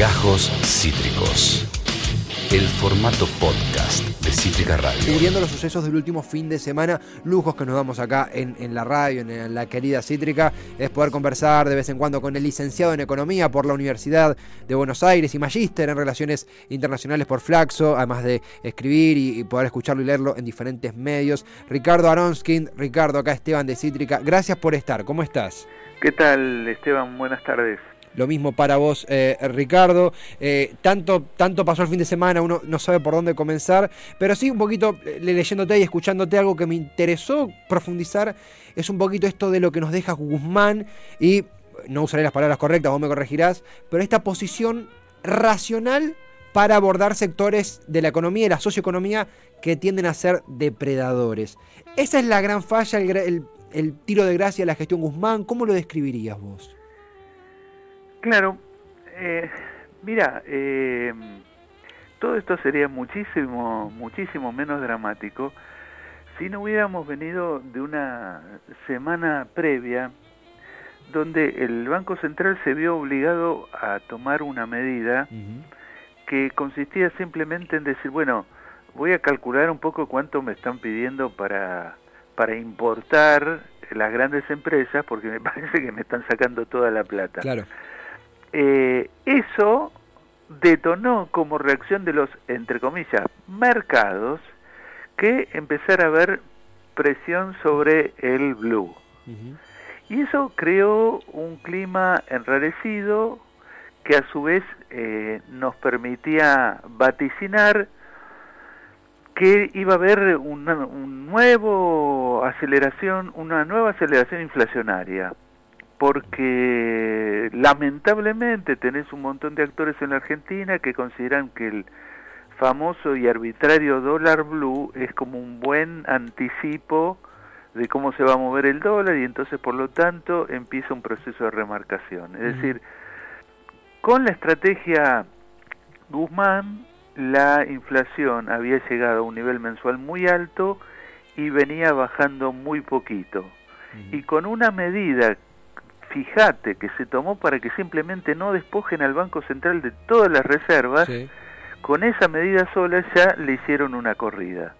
Gajos Cítricos. El formato podcast de Cítrica Radio. Cubriendo los sucesos del último fin de semana, lujos que nos damos acá en, la radio, en, la querida Cítrica, es poder conversar de vez en cuando con el licenciado en Economía por la Universidad de Buenos Aires y magíster en Relaciones Internacionales por Flaxo, además de escribir y, poder escucharlo y leerlo en diferentes medios. Ricardo Aronskin, Ricardo, acá Esteban de Cítrica, gracias por estar, ¿cómo estás? ¿Qué tal, Esteban? Buenas tardes. Lo mismo para vos, eh, Ricardo. Eh, tanto, tanto pasó el fin de semana, uno no sabe por dónde comenzar, pero sí un poquito eh, leyéndote y escuchándote algo que me interesó profundizar, es un poquito esto de lo que nos deja Guzmán y, no usaré las palabras correctas, vos me corregirás, pero esta posición racional para abordar sectores de la economía y la socioeconomía que tienden a ser depredadores. Esa es la gran falla, el, el tiro de gracia de la gestión Guzmán. ¿Cómo lo describirías vos? Claro, eh, mira, eh, todo esto sería muchísimo, muchísimo menos dramático si no hubiéramos venido de una semana previa donde el Banco Central se vio obligado a tomar una medida que consistía simplemente en decir, bueno, voy a calcular un poco cuánto me están pidiendo para, para importar las grandes empresas porque me parece que me están sacando toda la plata. Claro. Eh, eso detonó como reacción de los, entre comillas, mercados, que empezara a haber presión sobre el blue. Y eso creó un clima enrarecido que a su vez eh, nos permitía vaticinar que iba a haber una un nuevo aceleración, una nueva aceleración inflacionaria porque lamentablemente tenés un montón de actores en la Argentina que consideran que el famoso y arbitrario dólar blue es como un buen anticipo de cómo se va a mover el dólar y entonces por lo tanto empieza un proceso de remarcación. Es decir, con la estrategia Guzmán, la inflación había llegado a un nivel mensual muy alto y venía bajando muy poquito. Y con una medida fíjate, que se tomó para que simplemente no despojen al Banco Central de todas las reservas, con esa medida sola ya le hicieron una corrida.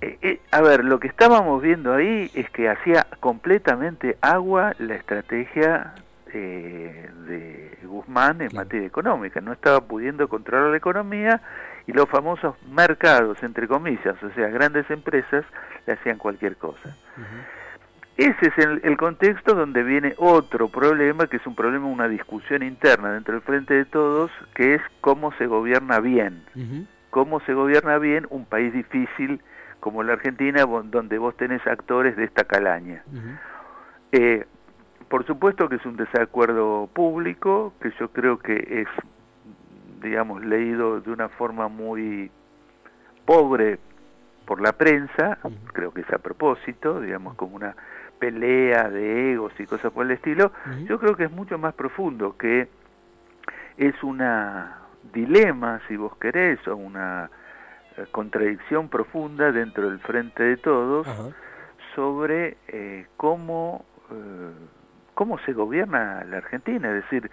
Eh, eh, a ver, lo que estábamos viendo ahí es que hacía completamente agua la estrategia eh, de Guzmán en materia económica. No estaba pudiendo controlar la economía y los famosos mercados, entre comillas, o sea, grandes empresas, le hacían cualquier cosa. Ese es el, contexto donde viene otro problema, que es un problema, una discusión interna dentro del Frente de Todos, que es cómo se gobierna bien. Cómo se gobierna bien un país difícil como la Argentina, donde vos tenés actores de esta calaña. Eh, por supuesto que es un desacuerdo público, que yo creo que es, digamos, leído de una forma muy pobre por la prensa, creo que es a propósito, digamos, como una pelea de egos y cosas por el estilo, yo creo que es mucho más profundo, que es una dilema, si vos querés, o una eh, contradicción profunda dentro del frente de todos sobre eh, cómo, eh, cómo se gobierna la Argentina, es decir,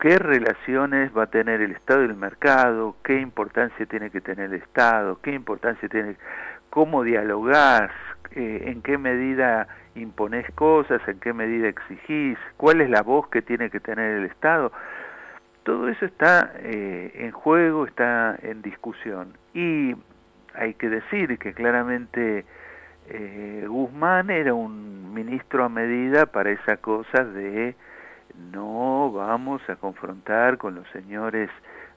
qué relaciones va a tener el Estado y el mercado, qué importancia tiene que tener el Estado, qué importancia tiene, cómo dialogar, en qué medida imponés cosas, en qué medida exigís, cuál es la voz que tiene que tener el Estado. Todo eso está eh, en juego, está en discusión. Y hay que decir que claramente eh, Guzmán era un ministro a medida para esa cosa de no vamos a confrontar con los señores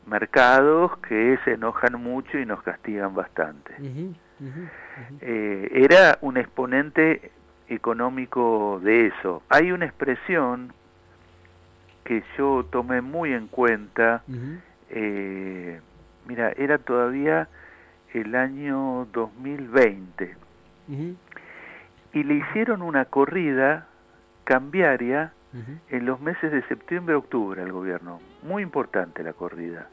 mercados que se enojan mucho y nos castigan bastante. Eh, era un exponente económico de eso. Hay una expresión que yo tomé muy en cuenta, eh, mira, era todavía el año 2020, y le hicieron una corrida cambiaria en los meses de septiembre-octubre al gobierno, muy importante la corrida,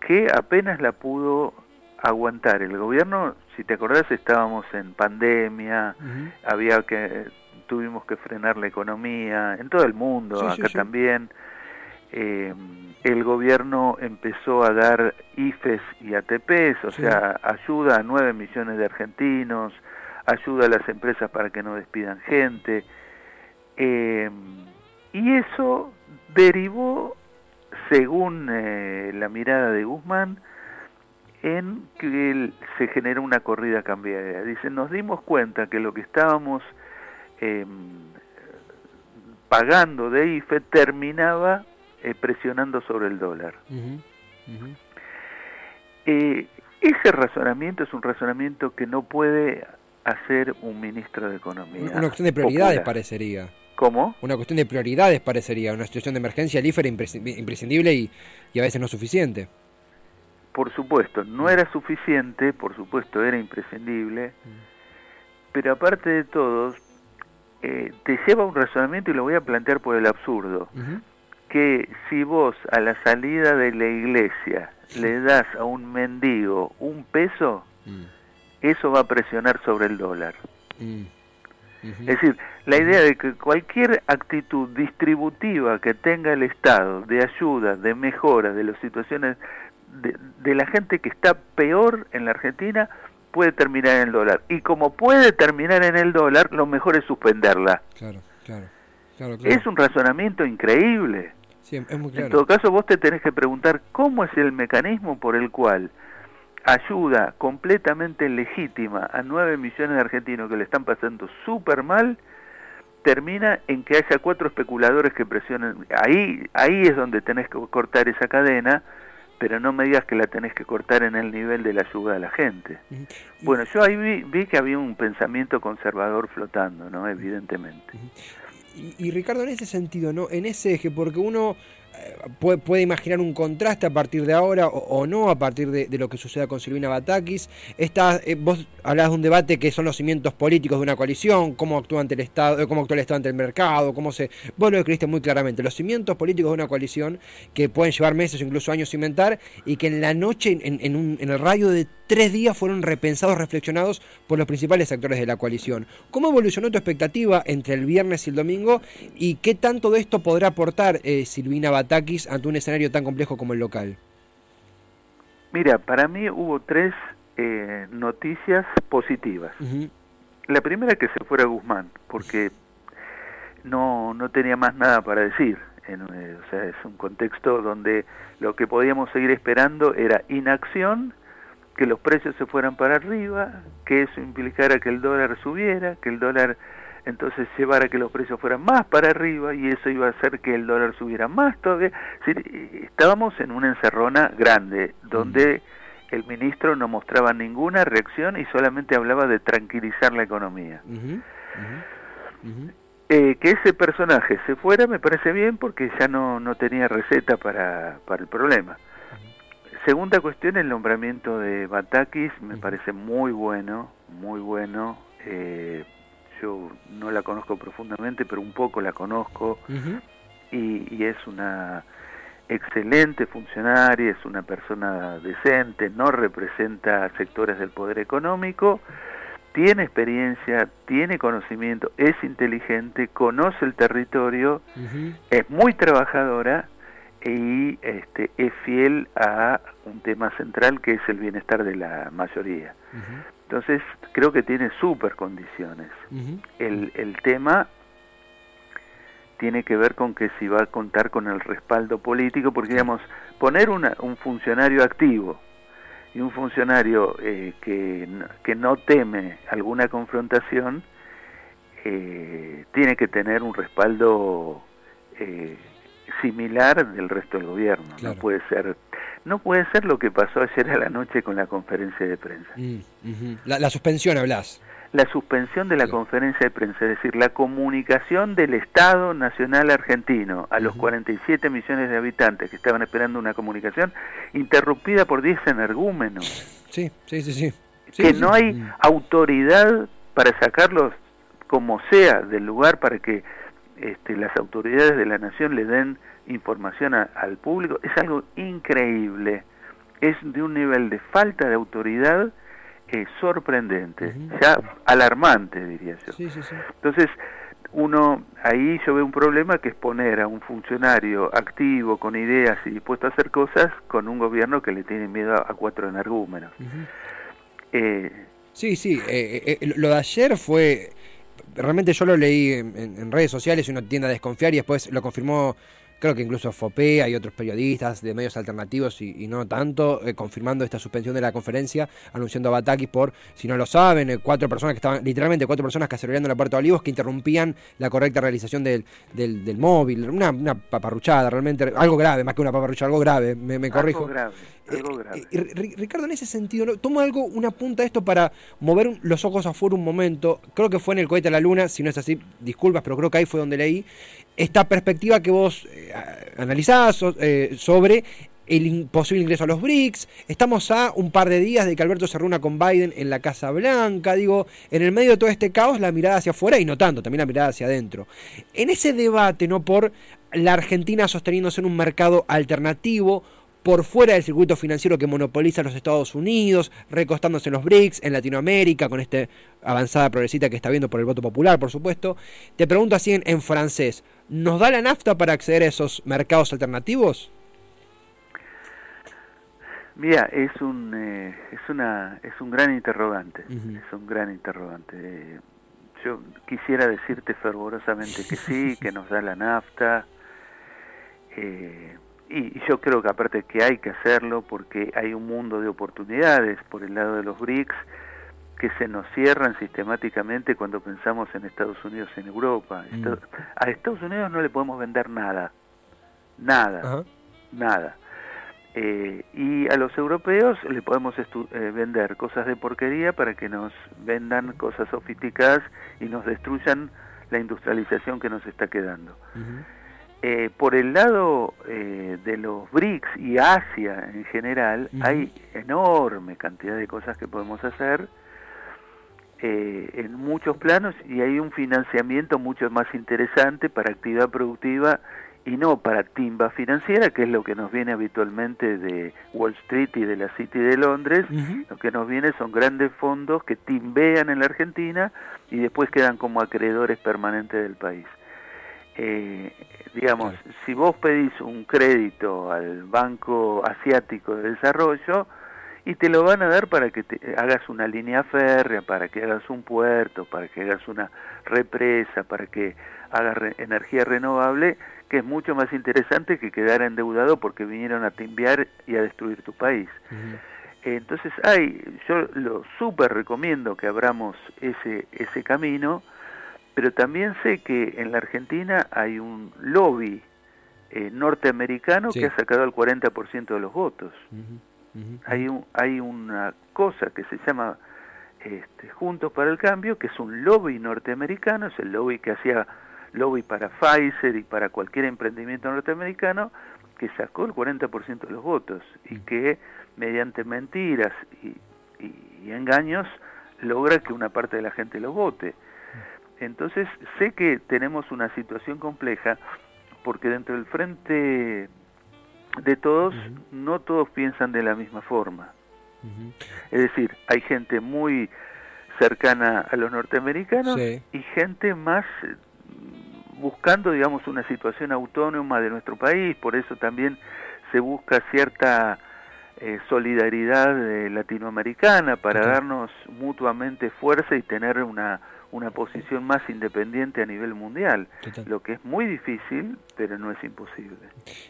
que apenas la pudo aguantar. El gobierno, si te acordás, estábamos en pandemia, había que tuvimos que frenar la economía en todo el mundo, acá también. eh, el gobierno empezó a dar IFES y ATPs, o sea, ayuda a 9 millones de argentinos, ayuda a las empresas para que no despidan gente. Eh, y eso derivó, según eh, la mirada de Guzmán, en que se generó una corrida cambiaria. Dice, nos dimos cuenta que lo que estábamos em, pagando de IFE terminaba eh, presionando sobre el dólar. Eh, ese razonamiento es un razonamiento que no puede hacer un ministro de Economía. Una cuestión de prioridades parecería. ¿Cómo? Una cuestión de prioridades parecería. Una situación de emergencia, el IFE era imprescindible y, y a veces no suficiente. Por supuesto, no era suficiente, por supuesto era imprescindible, pero aparte de todo, eh, te lleva a un razonamiento y lo voy a plantear por el absurdo, que si vos a la salida de la iglesia le das a un mendigo un peso, mm. eso va a presionar sobre el dólar. Mm. Es decir, la idea de que cualquier actitud distributiva que tenga el Estado de ayuda, de mejora de las situaciones de, la gente que está peor en la Argentina puede terminar en el dólar. Y como puede terminar en el dólar, lo mejor es suspenderla. Claro, claro. Es un razonamiento increíble. En todo caso, vos te tenés que preguntar cómo es el mecanismo por el cual ayuda completamente legítima a 9 millones de argentinos que le están pasando súper mal, termina en que haya cuatro especuladores que presionen. Ahí, ahí es donde tenés que cortar esa cadena pero no me digas que la tenés que cortar en el nivel de la ayuda a la gente. Bueno, yo ahí vi, que había un pensamiento conservador flotando, ¿no? Evidentemente. Y, y, Ricardo, en ese sentido, ¿no? En ese eje, porque uno puede, imaginar un contraste a partir de ahora o, no a partir de, lo que suceda con Silvina Batakis. Esta, eh, vos hablás de un debate que son los cimientos políticos de una coalición, cómo actúa ante el Estado, cómo actúa el Estado ante el mercado, cómo se. Vos lo escribiste muy claramente. Los cimientos políticos de una coalición que pueden llevar meses o incluso años cimentar y que en la noche, en, en, en el radio de tres días, fueron repensados, reflexionados por los principales actores de la coalición. ¿Cómo evolucionó tu expectativa entre el viernes y el domingo y qué tanto de esto podrá aportar eh, Silvina Batakis? Ante un escenario tan complejo como el local? Mira, para mí hubo tres eh, noticias positivas. La primera que se fuera Guzmán, porque no, no tenía más nada para decir. En, eh, o sea, es un contexto donde lo que podíamos seguir esperando era inacción, que los precios se fueran para arriba, que eso implicara que el dólar subiera, que el dólar entonces llevar a que los precios fueran más para arriba y eso iba a hacer que el dólar subiera más todavía. estábamos en una encerrona grande donde el ministro no mostraba ninguna reacción y solamente hablaba de tranquilizar la economía. Eh, que ese personaje se fuera me parece bien porque ya no, no tenía receta para, para el problema. Segunda cuestión, el nombramiento de Batakis me parece muy bueno, muy bueno. Eh, yo no la conozco profundamente, pero un poco la conozco. Y, es una excelente funcionaria, es una persona decente, no representa sectores del poder económico, tiene experiencia, tiene conocimiento, es inteligente, conoce el territorio, es muy trabajadora y este, es fiel a un tema central que es el bienestar de la mayoría. Entonces, creo que tiene súper condiciones. el, el tema tiene que ver con que si va a contar con el respaldo político, porque digamos, poner una, un funcionario activo y un funcionario eh, que, que no teme alguna confrontación, eh, tiene que tener un respaldo eh, similar del resto del gobierno. No puede ser no puede ser lo que pasó ayer a la noche con la conferencia de prensa. Mm, la, suspensión, hablas. La suspensión de la conferencia de prensa, es decir, la comunicación del Estado Nacional Argentino a los 47 millones de habitantes que estaban esperando una comunicación, interrumpida por 10 energúmenos. Sí, sí, sí, sí. que no hay mm. autoridad para sacarlos como sea del lugar para que este, las autoridades de la nación le den información al público es algo increíble, es de un nivel de falta de autoridad eh, sorprendente, ya alarmante diría yo. Entonces, uno ahí yo veo un problema que es poner a un funcionario activo, con ideas y dispuesto a hacer cosas, con un gobierno que le tiene miedo a, cuatro energúmenos. eh, sí, sí, eh, eh, lo de ayer fue, realmente yo lo leí en, en redes sociales y uno tiende a desconfiar y después lo confirmó creo que incluso FOPE, y otros periodistas de medios alternativos y, no tanto, eh, confirmando esta suspensión de la conferencia, anunciando a Batakis por, si no lo saben, eh, cuatro personas que estaban, literalmente cuatro personas que en la Puerta de Olivos que interrumpían la correcta realización del, del, móvil, una, una, paparruchada, realmente, algo grave, más que una paparruchada, algo grave, me, me corrijo. Algo grave. Algo eh, grave. Ricardo, en ese sentido, tomo algo, una punta de esto para mover los ojos afuera un momento. Creo que fue en el cohete a la luna, si no es así, disculpas, pero creo que ahí fue donde leí esta perspectiva que vos eh, analizás eh, sobre el posible ingreso a los BRICS. Estamos a un par de días de que Alberto se reúna con Biden en la Casa Blanca. Digo, en el medio de todo este caos, la mirada hacia afuera y no tanto, también la mirada hacia adentro. En ese debate, ¿no? Por la Argentina sosteniéndose en un mercado alternativo, por fuera del circuito financiero que monopoliza los Estados Unidos, recostándose en los BRICS, en Latinoamérica, con esta avanzada progresista que está viendo por el voto popular, por supuesto. Te pregunto así en, francés, ¿nos da la nafta para acceder a esos mercados alternativos? Mira, es un eh, es una es un gran interrogante, es un gran interrogante. yo quisiera decirte fervorosamente que sí, que nos da la nafta. Eh, y, yo creo que aparte que hay que hacerlo porque hay un mundo de oportunidades por el lado de los BRICS que se nos cierran sistemáticamente cuando pensamos en Estados Unidos en Europa. Mm. A Estados Unidos no le podemos vender nada, nada, nada. Eh, y a los europeos le podemos eh, vender cosas de porquería para que nos vendan cosas sofisticadas y nos destruyan la industrialización que nos está quedando. Eh, por el lado eh, de los BRICS y Asia en general, hay enorme cantidad de cosas que podemos hacer eh, en muchos planos y hay un financiamiento mucho más interesante para actividad productiva y no para timba financiera, que es lo que nos viene habitualmente de Wall Street y de la City de Londres. Lo que nos viene son grandes fondos que timbean en la Argentina y después quedan como acreedores permanentes del país. Eh, digamos, si vos pedís un crédito al Banco Asiático de Desarrollo y te lo van a dar para que te hagas una línea férrea, para que hagas un puerto, para que hagas una represa, para que hagas energía renovable, que es mucho más interesante que quedar endeudado porque vinieron a timbiar y a destruir tu país. Entonces, hay, yo lo súper recomiendo que abramos ese, ese camino, pero también sé que en la Argentina hay un lobby eh, norteamericano que ha sacado el 40% de los votos. Hay, un, hay una cosa que se llama este, Juntos para el Cambio, que es un lobby norteamericano, es el lobby que hacía lobby para Pfizer y para cualquier emprendimiento norteamericano, que sacó el 40% de los votos y que mediante mentiras y, y engaños logra que una parte de la gente lo vote. Entonces sé que tenemos una situación compleja porque dentro del frente de todos no todos piensan de la misma forma. Es decir, hay gente muy cercana a los norteamericanos y gente más mm, buscando, digamos, una situación autónoma de nuestro país, por eso también se busca cierta eh, solidaridad eh, latinoamericana para darnos mutuamente fuerza y tener una una posición más independiente a nivel mundial, lo que es muy difícil, pero no es imposible.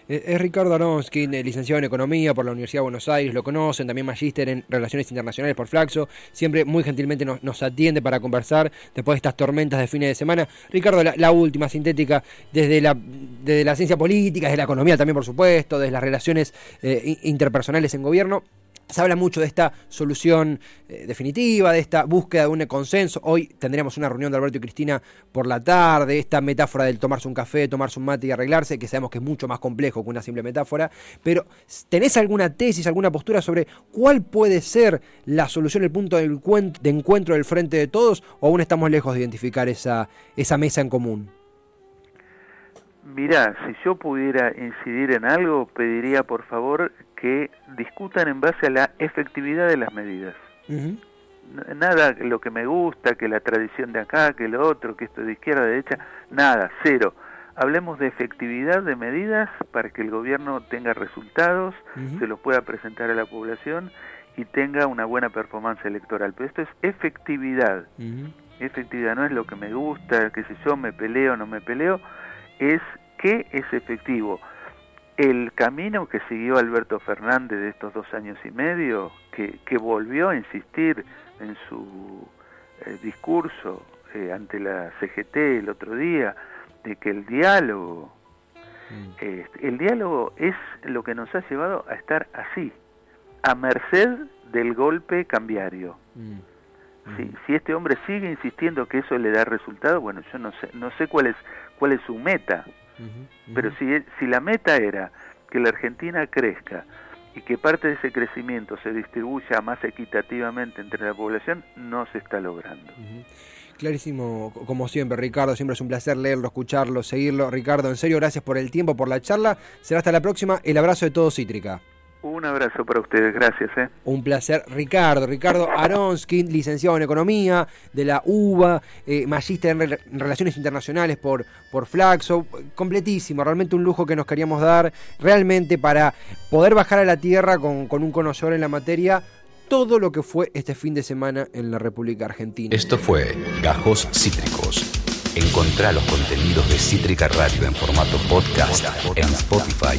Eh, es Ricardo Aronskin, licenciado en Economía por la Universidad de Buenos Aires, lo conocen, también magíster en Relaciones Internacionales por Flaxo, siempre muy gentilmente nos, atiende para conversar después de estas tormentas de fines de semana. Ricardo, la, última sintética, desde la, desde la ciencia política, desde la economía también, por supuesto, desde las relaciones eh, interpersonales en gobierno, se habla mucho de esta solución eh, definitiva, de esta búsqueda de un consenso. Hoy tendríamos una reunión de Alberto y Cristina por la tarde, esta metáfora del tomarse un café, tomarse un mate y arreglarse, que sabemos que es mucho más complejo que una simple metáfora. Pero, ¿tenés alguna tesis, alguna postura sobre cuál puede ser la solución, el punto de encuentro del frente de todos? ¿O aún estamos lejos de identificar esa, esa mesa en común? Mirá, si yo pudiera incidir en algo, pediría por favor que discutan en base a la efectividad de las medidas. nada lo que me gusta, que la tradición de acá, que lo otro, que esto de izquierda, de derecha, nada, cero. Hablemos de efectividad de medidas para que el gobierno tenga resultados, se los pueda presentar a la población y tenga una buena performance electoral. Pero esto es efectividad. Efectividad no es lo que me gusta, que si yo me peleo o no me peleo, es que es efectivo. El camino que siguió Alberto Fernández de estos dos años y medio, que, que volvió a insistir en su eh, discurso eh, ante la CGT el otro día, de que el diálogo, mm. este, el diálogo es lo que nos ha llevado a estar así, a merced del golpe cambiario. Mm. Si, si, este hombre sigue insistiendo que eso le da resultado, bueno, yo no sé, no sé cuál es, cuál es su meta, pero si, si la meta era que la Argentina crezca y que parte de ese crecimiento se distribuya más equitativamente entre la población, no se está logrando. Clarísimo, como siempre, Ricardo. Siempre es un placer leerlo, escucharlo, seguirlo. Ricardo, en serio, gracias por el tiempo, por la charla. Será hasta la próxima. El abrazo de todo Cítrica. Un abrazo para ustedes, gracias. ¿eh? Un placer, Ricardo. Ricardo Aronskin, licenciado en Economía de la UBA, eh, magíster en, Relaciones Internacionales por, por Flaxo. Completísimo, realmente un lujo que nos queríamos dar, realmente para poder bajar a la tierra con, con un conocedor en la materia todo lo que fue este fin de semana en la República Argentina. Esto fue Gajos Cítricos. Encontrá los contenidos de Cítrica Radio en formato podcast en Spotify,